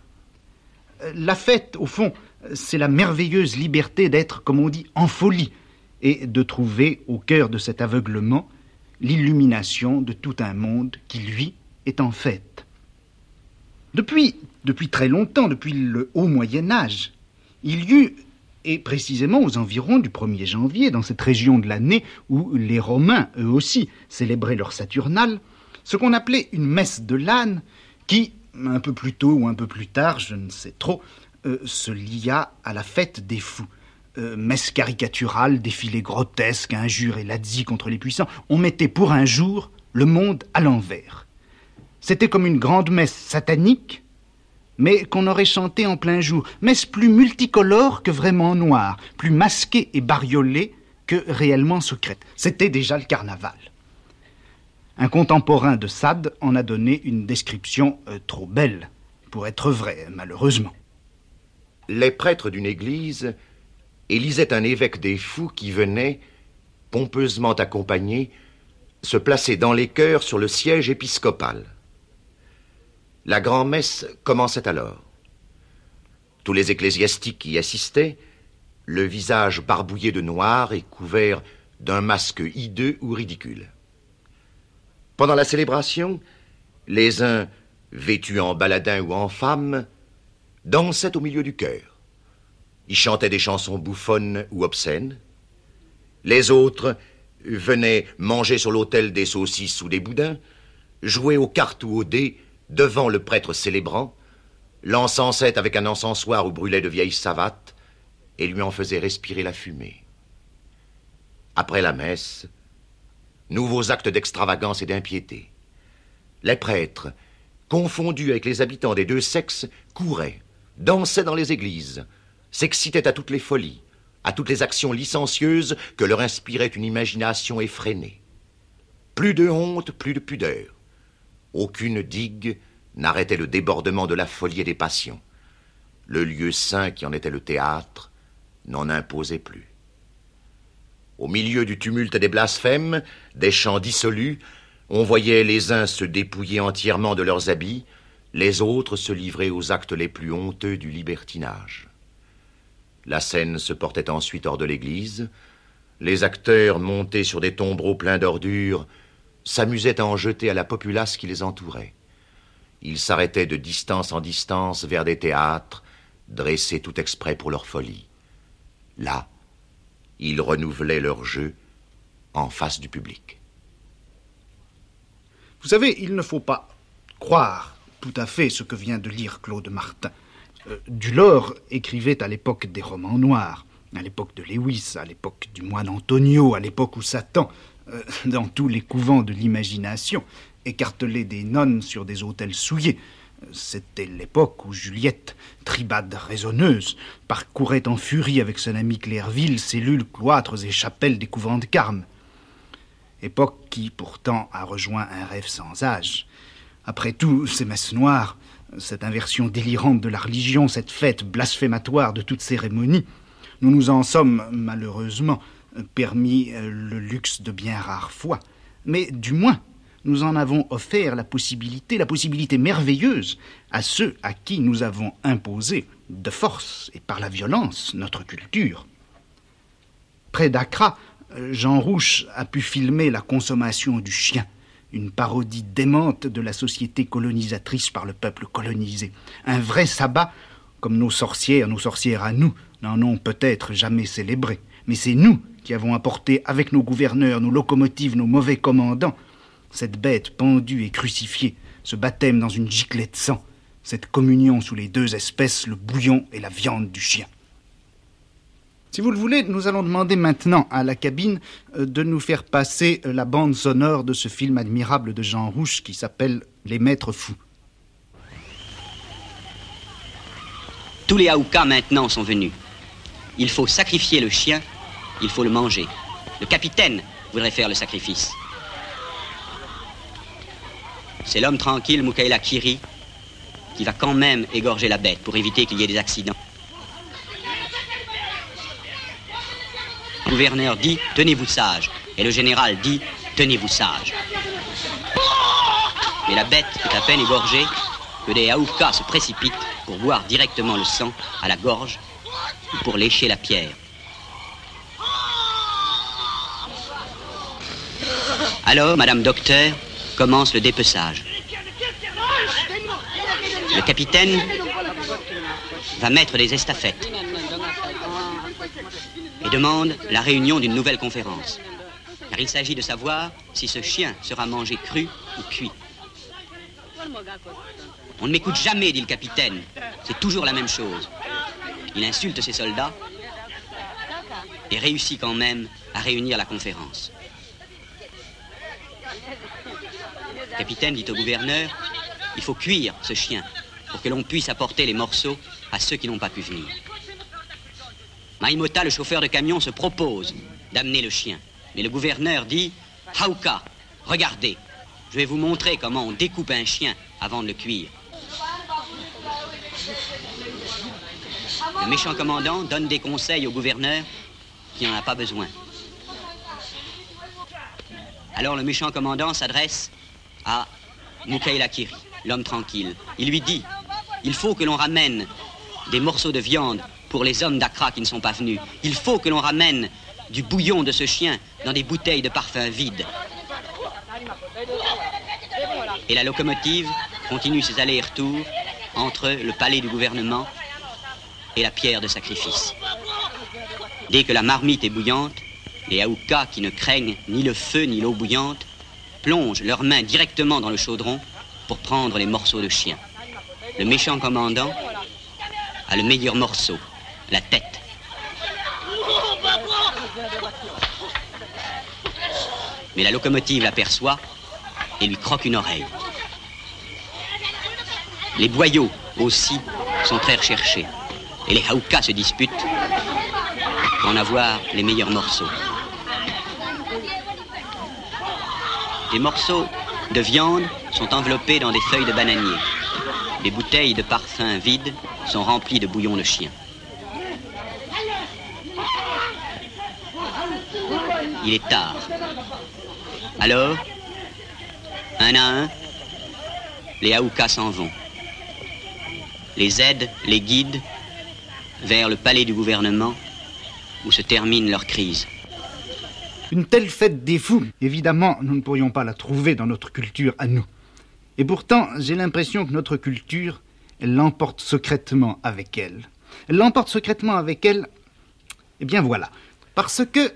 Euh, La fête, au fond, c'est la merveilleuse liberté d'être, comme on dit, en folie, et de trouver au cœur de cet aveuglement l'illumination de tout un monde qui, lui, est en fête. Depuis, depuis très longtemps, depuis le haut Moyen Âge, il y eut, et précisément aux environs du 1er janvier, dans cette région de l'année où les Romains, eux aussi, célébraient leur Saturnale, ce qu'on appelait une messe de l'âne, qui, un peu plus tôt ou un peu plus tard, je ne sais trop, euh, se lia à la fête des fous. Euh, messe caricaturale, défilé grotesque, injures et lazzi contre les puissants, on mettait pour un jour le monde à l'envers. C'était comme une grande messe satanique, mais qu'on aurait chantée en plein jour, messe plus multicolore que vraiment noire, plus masquée et bariolée que réellement secrète. C'était déjà le carnaval. Un contemporain de Sade en a donné une description euh, trop belle pour être vraie, malheureusement. Les prêtres d'une église élisaient un évêque des fous qui venait, pompeusement accompagné, se placer dans les chœurs sur le siège épiscopal. La grand-messe commençait alors. Tous les ecclésiastiques y assistaient, le visage barbouillé de noir et couvert d'un masque hideux ou ridicule. Pendant la célébration, les uns, vêtus en baladin ou en femme, dansaient au milieu du chœur. Ils chantaient des chansons bouffonnes ou obscènes. Les autres venaient manger sur l'autel des saucisses ou des boudins, jouer aux cartes ou aux dés devant le prêtre célébrant, l'encensaient avec un encensoir où brûlaient de vieilles savates et lui en faisaient respirer la fumée. Après la messe, nouveaux actes d'extravagance et d'impiété. Les prêtres, confondus avec les habitants des deux sexes, couraient, dansaient dans les églises, s'excitaient à toutes les folies, à toutes les actions licencieuses que leur inspirait une imagination effrénée. Plus de honte, plus de pudeur. Aucune digue n'arrêtait le débordement de la folie et des passions. Le lieu saint qui en était le théâtre n'en imposait plus. Au milieu du tumulte des blasphèmes, des chants dissolus, on voyait les uns se dépouiller entièrement de leurs habits, les autres se livrer aux actes les plus honteux du libertinage. La scène se portait ensuite hors de l'église. Les acteurs, montés sur des tombereaux pleins d'ordures, s'amusaient à en jeter à la populace qui les entourait. Ils s'arrêtaient de distance en distance vers des théâtres, dressés tout exprès pour leur folie. Là, ils renouvelaient leur jeu en face du public. Vous savez, il ne faut pas croire tout à fait ce que vient de lire Claude Martin. Euh, Dulor écrivait à l'époque des romans noirs, à l'époque de Lewis, à l'époque du moine Antonio, à l'époque où Satan, euh, dans tous les couvents de l'imagination, écartelait des nonnes sur des autels souillés. C'était l'époque où Juliette, tribade raisonneuse, parcourait en furie avec son ami Clairville cellules, cloîtres et chapelles des couvents de Carme. Époque qui, pourtant, a rejoint un rêve sans âge. Après tout, ces messes noires, cette inversion délirante de la religion, cette fête blasphématoire de toute cérémonie, nous nous en sommes, malheureusement, permis euh, le luxe de bien rares fois. Mais du moins, nous en avons offert la possibilité, la possibilité merveilleuse à ceux à qui nous avons imposé, de force et par la violence, notre culture. Près d'Accra, Jean Rouche a pu filmer la consommation du chien, une parodie démente de la société colonisatrice par le peuple colonisé. Un vrai sabbat, comme nos sorcières, nos sorcières à nous, n'en ont peut-être jamais célébré. Mais c'est nous qui avons apporté avec nos gouverneurs, nos locomotives, nos mauvais commandants, cette bête pendue et crucifiée, ce baptême dans une giclée de sang, cette communion sous les deux espèces, le bouillon et la viande du chien. Si vous le voulez, nous allons demander maintenant à la cabine euh, de nous faire passer euh, la bande sonore de ce film admirable de Jean Rouche qui s'appelle Les Maîtres Fous. Tous les Aoukas maintenant sont venus. Il faut sacrifier le chien, il faut le manger. Le capitaine voudrait faire le sacrifice. C'est l'homme tranquille, Moukaila Kiri, qui va quand même égorger la bête pour éviter qu'il y ait des accidents. Le gouverneur dit tenez-vous sage. Et le général dit tenez-vous sage. Mais la bête est à peine égorgée que des Aoukas se précipitent pour boire directement le sang à la gorge ou pour lécher la pierre. Alors, Madame Docteur commence le dépeçage. Le capitaine va mettre des estafettes et demande la réunion d'une nouvelle conférence. Car il s'agit de savoir si ce chien sera mangé cru ou cuit. On ne m'écoute jamais, dit le capitaine. C'est toujours la même chose. Il insulte ses soldats et réussit quand même à réunir la conférence. Le capitaine dit au gouverneur, il faut cuire ce chien pour que l'on puisse apporter les morceaux à ceux qui n'ont pas pu venir. Maïmota, le chauffeur de camion, se propose d'amener le chien. Mais le gouverneur dit, Haouka, regardez, je vais vous montrer comment on découpe un chien avant de le cuire. Le méchant commandant donne des conseils au gouverneur qui n'en a pas besoin. Alors le méchant commandant s'adresse à Moukaïla Kiri, l'homme tranquille. Il lui dit, il faut que l'on ramène des morceaux de viande pour les hommes d'Accra qui ne sont pas venus. Il faut que l'on ramène du bouillon de ce chien dans des bouteilles de parfum vides. Et la locomotive continue ses allers-retours entre le palais du gouvernement et la pierre de sacrifice. Dès que la marmite est bouillante, les Aoukas qui ne craignent ni le feu ni l'eau bouillante plongent leurs mains directement dans le chaudron pour prendre les morceaux de chien. Le méchant commandant a le meilleur morceau, la tête. Mais la locomotive l'aperçoit et lui croque une oreille. Les boyaux aussi sont très recherchés. Et les Haoukas se disputent pour en avoir les meilleurs morceaux. Les morceaux de viande sont enveloppés dans des feuilles de bananier. Les bouteilles de parfum vides sont remplies de bouillon de chien. il est tard. Alors, un à un, les Aoukas s'en vont. Les aident, les guident vers le palais du gouvernement où se termine leur crise. Une telle fête des fous, évidemment, nous ne pourrions pas la trouver dans notre culture à nous. Et pourtant, j'ai l'impression que notre culture, elle l'emporte secrètement avec elle. Elle l'emporte secrètement avec elle, eh bien voilà, parce que,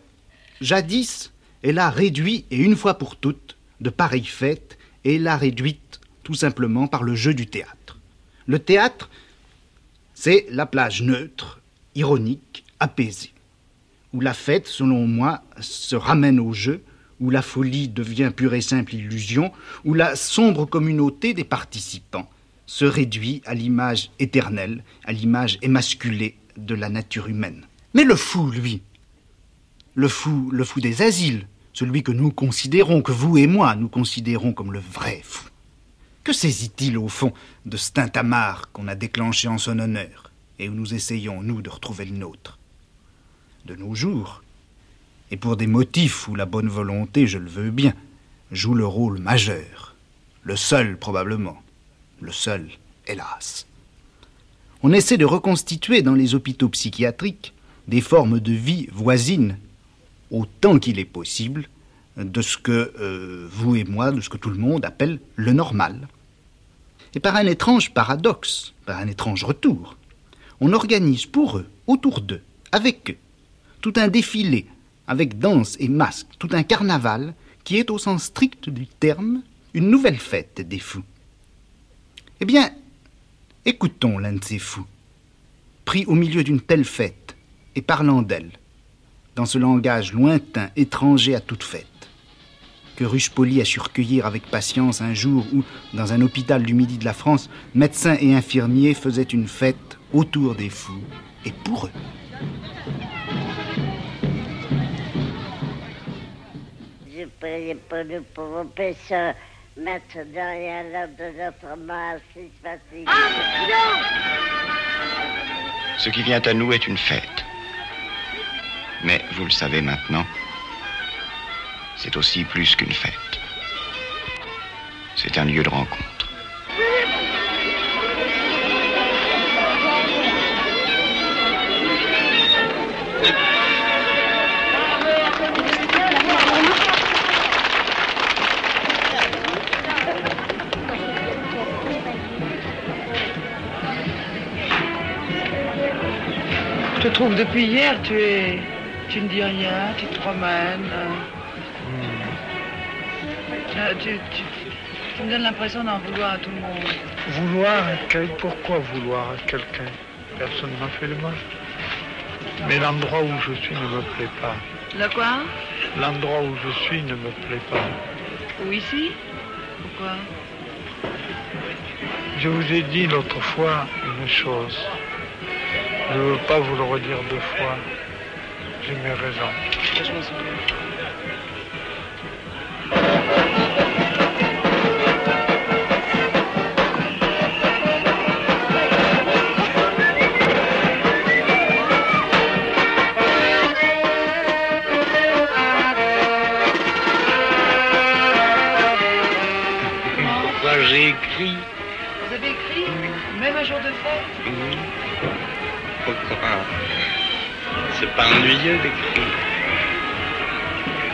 jadis, elle a réduit, et une fois pour toutes, de pareilles fêtes, et l'a réduite tout simplement par le jeu du théâtre. Le théâtre, c'est la plage neutre, ironique, apaisée, où la fête, selon moi, se ramène au jeu, où la folie devient pure et simple illusion, où la sombre communauté des participants se réduit à l'image éternelle, à l'image émasculée de la nature humaine. Mais le fou, lui, le fou, le fou des asiles, celui que nous considérons, que vous et moi nous considérons comme le vrai fou. Que saisit-il au fond de ce tintamarre qu'on a déclenché en son honneur et où nous essayons, nous, de retrouver le nôtre? De nos jours, et pour des motifs où la bonne volonté, je le veux bien, joue le rôle majeur, le seul probablement, le seul, hélas. On essaie de reconstituer dans les hôpitaux psychiatriques des formes de vie voisines, autant qu'il est possible, de ce que euh, vous et moi, de ce que tout le monde appelle le normal. Et par un étrange paradoxe, par un étrange retour, on organise pour eux, autour d'eux, avec eux, tout un défilé, avec danse et masque, tout un carnaval qui est au sens strict du terme une nouvelle fête des fous. Eh bien, écoutons l'un de ces fous, pris au milieu d'une telle fête et parlant d'elle, dans ce langage lointain, étranger à toute fête, que Ruchepoli a su recueillir avec patience un jour où, dans un hôpital du midi de la France, médecins et infirmiers faisaient une fête autour des fous et pour eux. Maintenant et à l'heure de notre mort, si facile. Ce qui vient à nous est une fête. Mais vous le savez maintenant, c'est aussi plus qu'une fête. C'est un lieu de rencontre. Te trouve depuis hier, tu es. Tu ne dis rien, tu te promènes. Euh, Tu, tu- tu me donnes l'impression d'en vouloir à tout le monde. Vouloir à. Pourquoi vouloir à quelqu'un? Personne ne m'a fait le mal. Mais l'endroit où je suis ne me plaît pas. Le quoi? L'endroit où je suis ne me plaît pas. Ou ici? Pourquoi Je vous ai dit l'autre fois une chose. Je ne veux pas vous le redire deux fois. J'ai mes raisons. Je m'en souviens. Pourquoi j'ai écrit Vous avez écrit Même un jour de fête? C'est pas ennuyeux d'écrire.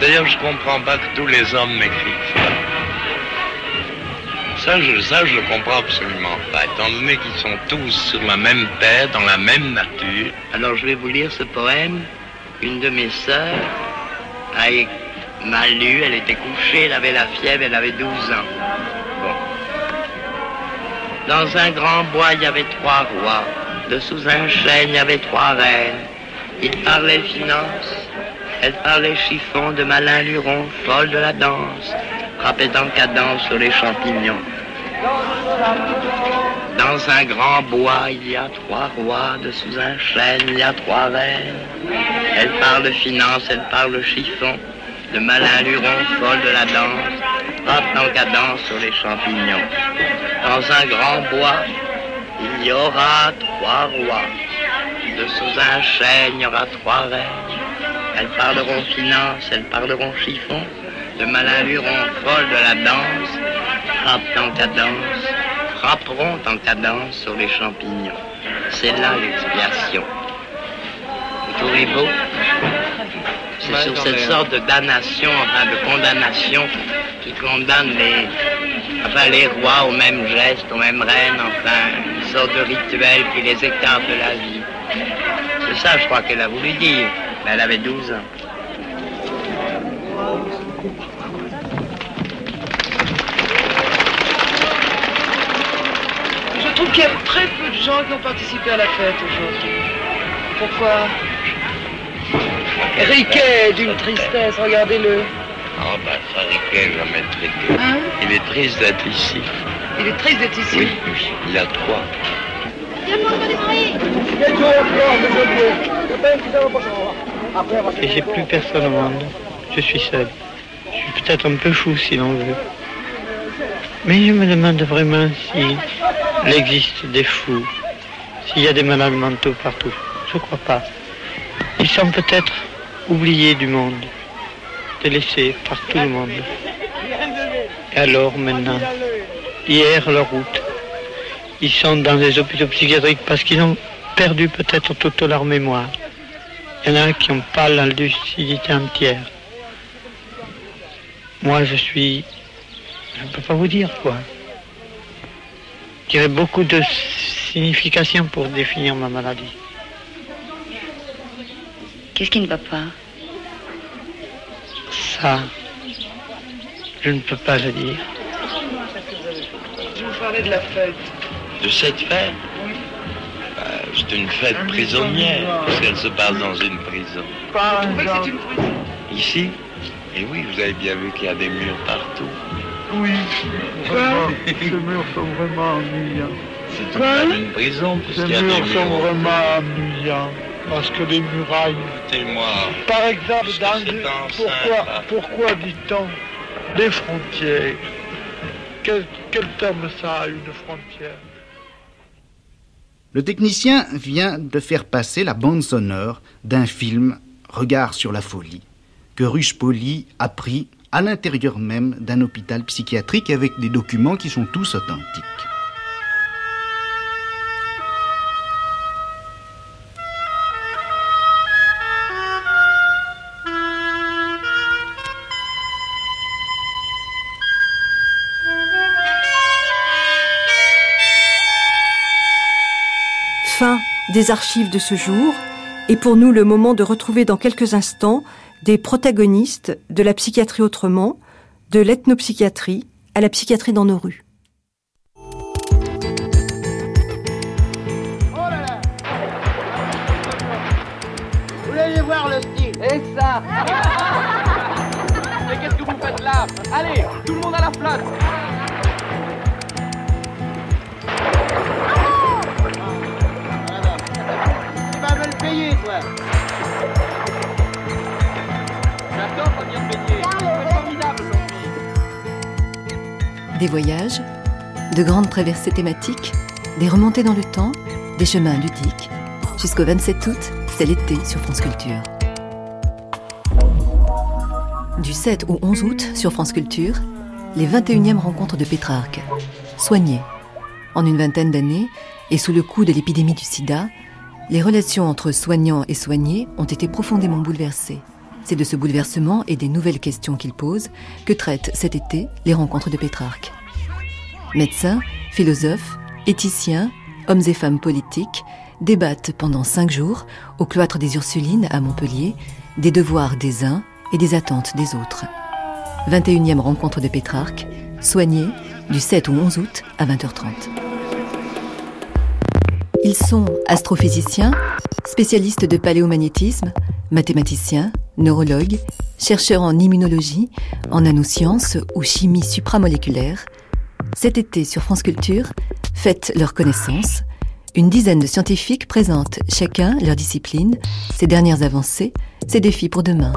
D'ailleurs, je comprends pas que tous les hommes m'écrivent. Ça, je, ça, je le comprends absolument pas, étant donné qu'ils sont tous sur la même terre, dans la même nature. Alors je vais vous lire ce poème. Une de mes sœurs a é- m'a lu, elle était couchée, elle avait la fièvre, elle avait 12 ans. Bon. Dans un grand bois, il y avait trois rois. Dessous un chêne, il y avait trois reines. Ils parlaient finance, elle parlait chiffon de malin luron, folle de la danse, frappait en cadence sur les champignons. Dans un grand bois, il y a trois rois, dessous un chêne, il y a trois reines. Elle parle finance, elle parle chiffon, de malin luron, folle de la danse, frappe en cadence sur les champignons. Dans un grand bois, il y aura trois rois. Dessous un chêne, il y aura trois reines. elles parleront finance, elles parleront chiffon, de malins lurons folles de la danse, frappent en cadence, frapperont en cadence sur les champignons. C'est là l'expiation. Vous trouvez beau? C'est sur cette sorte de damnation, enfin de condamnation, qui condamne les, enfin, les rois au même geste, aux mêmes rênes, enfin, une sorte de rituel qui les écarte de la vie. C'est ça, je crois qu'elle a voulu dire. Mais elle avait 12 ans. Je trouve qu'il y a très peu de gens qui ont participé à la fête aujourd'hui. Pourquoi? Riquet d'une tristesse, regardez-le. Ah bah ça, Riquet, je vais mettre Riquet. Hein? Il est triste d'être ici. Il est triste d'être ici? Oui, il a trois. Et j'ai plus personne au monde. Je suis seul. Je suis peut-être un peu fou si l'on veut. Mais je me demande vraiment s'il existe des fous, s'il y a des malades mentaux partout. Je crois pas. Ils sont peut-être oubliés du monde, délaissés par tout le monde. Et alors maintenant, hier leur route, ils sont dans les hôpitaux psychiatriques parce qu'ils ont perdu peut-être toute leur mémoire. Il y en a qui n'ont pas la lucidité entière. Moi, je suis... Je ne peux pas vous dire quoi. Y aurait beaucoup de signification pour définir ma maladie. Qu'est-ce qui ne va pas? Ça, je ne peux pas le dire. Je vous parlais de la fête. De cette fête Bah, C'est une fête prisonnière, parce qu'elle se passe dans une prison. Vous trouvez que c'est une prison Ici Et oui, vous avez bien vu qu'il y a des murs partout. Oui, vraiment, ces murs sont vraiment ennuyants. C'est pas une prison, Ces puisqu'il y a des murs sont murs. vraiment ennuyants. Parce que les murailles... Écoutez-moi. Par exemple, dans une- pourquoi, pourquoi dit-on les frontières? Quel, quel terme ça a, une frontière? Le technicien vient de faire passer la bande sonore d'un film Regard sur la folie, que Ruche Poli a pris à l'intérieur même d'un hôpital psychiatrique avec des documents qui sont tous authentiques. Des archives de ce jour, et pour nous le moment de retrouver dans quelques instants des protagonistes de la psychiatrie autrement, de l'ethnopsychiatrie à la psychiatrie dans nos rues. Vous voulez voir le style. Et ça. *laughs* Mais qu'est-ce que vous faites là? Allez, tout le monde à la flotte Des voyages, de grandes traversées thématiques, des remontées dans le temps, des chemins ludiques. Jusqu'au 27 août, c'est l'été sur France Culture. Du 7 au 11 août sur France Culture, les 21e rencontres de Pétrarque. Soignées. En une vingtaine d'années, et sous le coup de l'épidémie du sida, les relations entre soignants et soignés ont été profondément bouleversées. C'est de ce bouleversement et des nouvelles questions qu'il pose que traitent cet été les rencontres de Pétrarque. Médecins, philosophes, éthiciens, hommes et femmes politiques débattent pendant cinq jours au cloître des Ursulines à Montpellier des devoirs des uns et des attentes des autres. 21e rencontre de Pétrarque, soignée du 7 au 11 août à 20h30. Ils sont astrophysiciens, spécialistes de paléomagnétisme, mathématiciens, neurologues, chercheurs en immunologie, en nanosciences ou chimie supramoléculaire. Cet été sur France Culture, faites leur connaissance. Une dizaine de scientifiques présentent chacun leur discipline, ses dernières avancées, ses défis pour demain.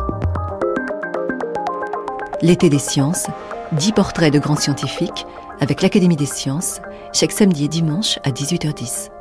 L'été des sciences, 10 portraits de grands scientifiques avec l'Académie des sciences, chaque samedi et dimanche à 18h10.